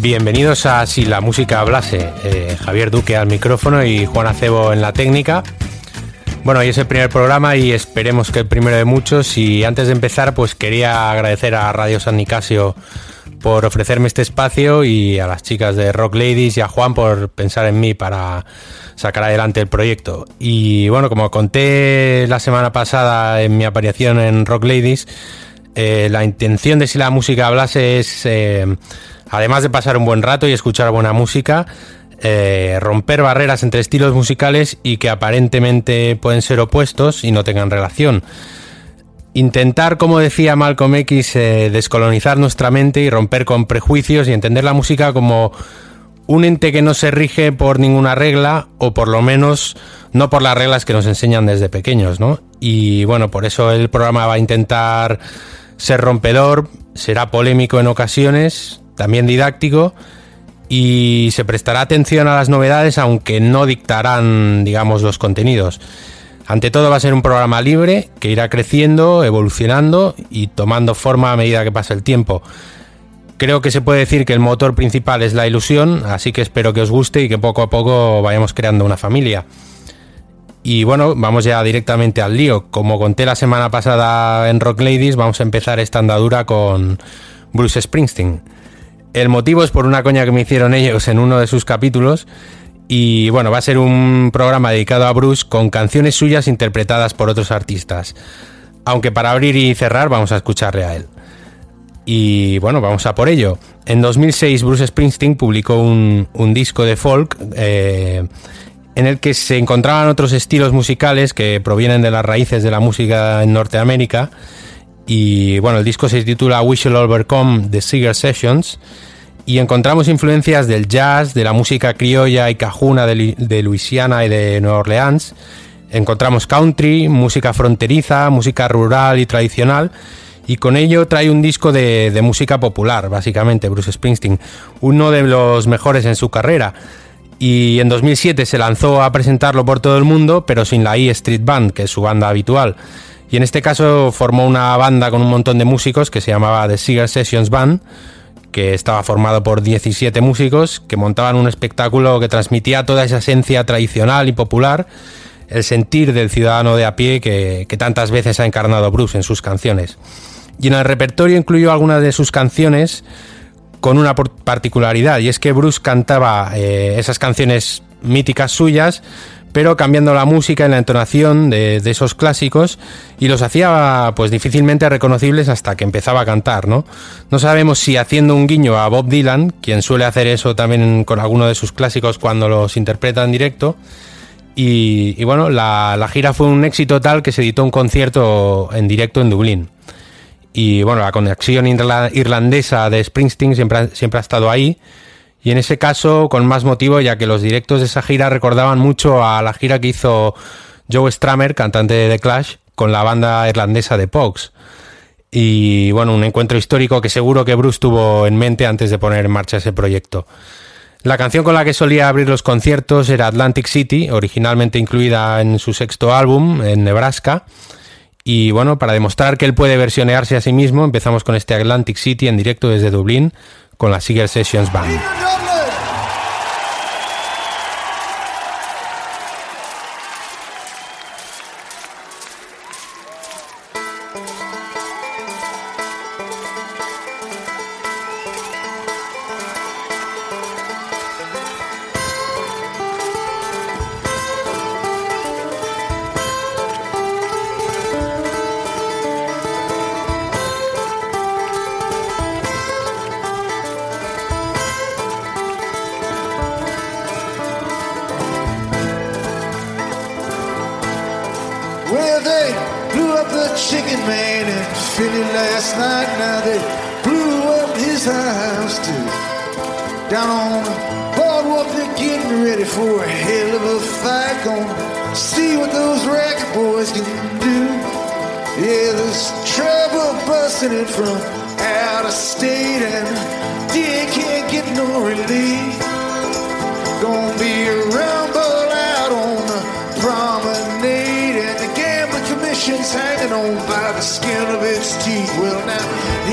Bienvenidos a Si la música hablase. Eh, Javier Duque al micrófono y Juan Acebo en la técnica. Bueno, hoy es el primer programa y esperemos que el primero de muchos. Y antes de empezar, pues quería agradecer a Radio San Nicasio por ofrecerme este espacio y a las chicas de Rock Ladies y a Juan por pensar en mí para sacar adelante el proyecto. Y bueno, como conté la semana pasada en mi aparición en Rock Ladies, eh, la intención de si la música hablase es, eh, además de pasar un buen rato y escuchar buena música, eh, romper barreras entre estilos musicales y que aparentemente pueden ser opuestos y no tengan relación. Intentar, como decía Malcolm X, descolonizar nuestra mente y romper con prejuicios y entender la música como un ente que no se rige por ninguna regla o por lo menos no por las reglas que nos enseñan desde pequeños, ¿no? Y bueno, por eso el programa va a intentar ser rompedor, será polémico en ocasiones, también didáctico y se prestará atención a las novedades aunque no dictarán, digamos, los contenidos. Ante todo va a ser un programa libre que irá creciendo, evolucionando y tomando forma a medida que pasa el tiempo. Creo que se puede decir que el motor principal es la ilusión, así que espero que os guste y que poco a poco vayamos creando una familia. Y bueno, vamos ya directamente al lío. Como conté la semana pasada en Rock Ladies, vamos a empezar esta andadura con Bruce Springsteen. El motivo es por una coña que me hicieron ellos en uno de sus capítulos. Y bueno, va a ser un programa dedicado a Bruce con canciones suyas interpretadas por otros artistas. Aunque para abrir y cerrar vamos a escucharle a él. Y bueno, vamos a por ello. En 2006 Bruce Springsteen publicó un, disco de folk eh, en el que se encontraban otros estilos musicales que provienen de las raíces de la música en Norteamérica. Y bueno, el disco se titula We Shall Overcome The Cigar Sessions. Y encontramos influencias del jazz, de la música criolla y cajuna de, de Luisiana y de Nueva Orleans. Encontramos country, música fronteriza, música rural y tradicional. Y con ello trae un disco de, de música popular, básicamente, Bruce Springsteen. Uno de los mejores en su carrera y en 2007 se lanzó a presentarlo por todo el mundo, pero sin la E Street Band, que es su banda habitual. Y en este caso formó una banda con un montón de músicos que se llamaba The Cigar Sessions Band, que estaba formado por 17 músicos que montaban un espectáculo que transmitía toda esa esencia tradicional y popular, el sentir del ciudadano de a pie que, que tantas veces ha encarnado Bruce en sus canciones. Y en el repertorio incluyó algunas de sus canciones con una particularidad y es que Bruce cantaba eh, esas canciones míticas suyas pero cambiando la música y la entonación de, esos clásicos y los hacía pues difícilmente reconocibles hasta que empezaba a cantar, ¿no? No sabemos si haciendo un guiño a Bob Dylan, quien suele hacer eso también con alguno de sus clásicos cuando los interpreta en directo, y, bueno, la, gira fue un éxito tal que se editó un concierto en directo en Dublín. Y bueno, la conexión irlandesa de Springsteen siempre siempre ha estado ahí. Y en ese caso, con más motivo, ya que los directos de esa gira recordaban mucho a la gira que hizo Joe Stramer, cantante de The Clash, con la banda irlandesa de Pogues. Y bueno, un encuentro histórico que seguro que Bruce tuvo en mente antes de poner en marcha ese proyecto. La canción con la que solía abrir los conciertos era Atlantic City, originalmente incluida en su sexto álbum, en Nebraska. Y bueno, para demostrar que él puede versionearse a sí mismo, empezamos con este Atlantic City en directo desde Dublín con la Seager Sessions Band. Well, they blew up the chicken man in Philly last night. Now they blew up his house too. Down on the boardwalk, they're getting ready for a hell of a fight. Gonna see what those racket boys can do. Yeah, there's trouble busting in from out of state, and they can't get no relief. Gonna be around.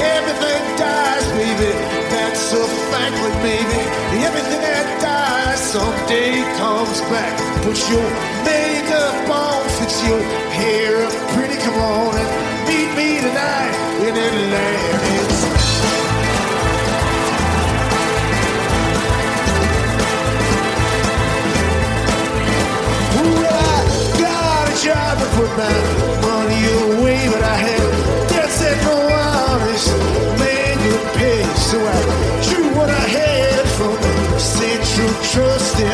Everything dies, baby. That's a fact. With maybe everything that dies someday comes back. Put your makeup on, fix your hair up pretty, come on and meet me tonight in Atlantis. trust in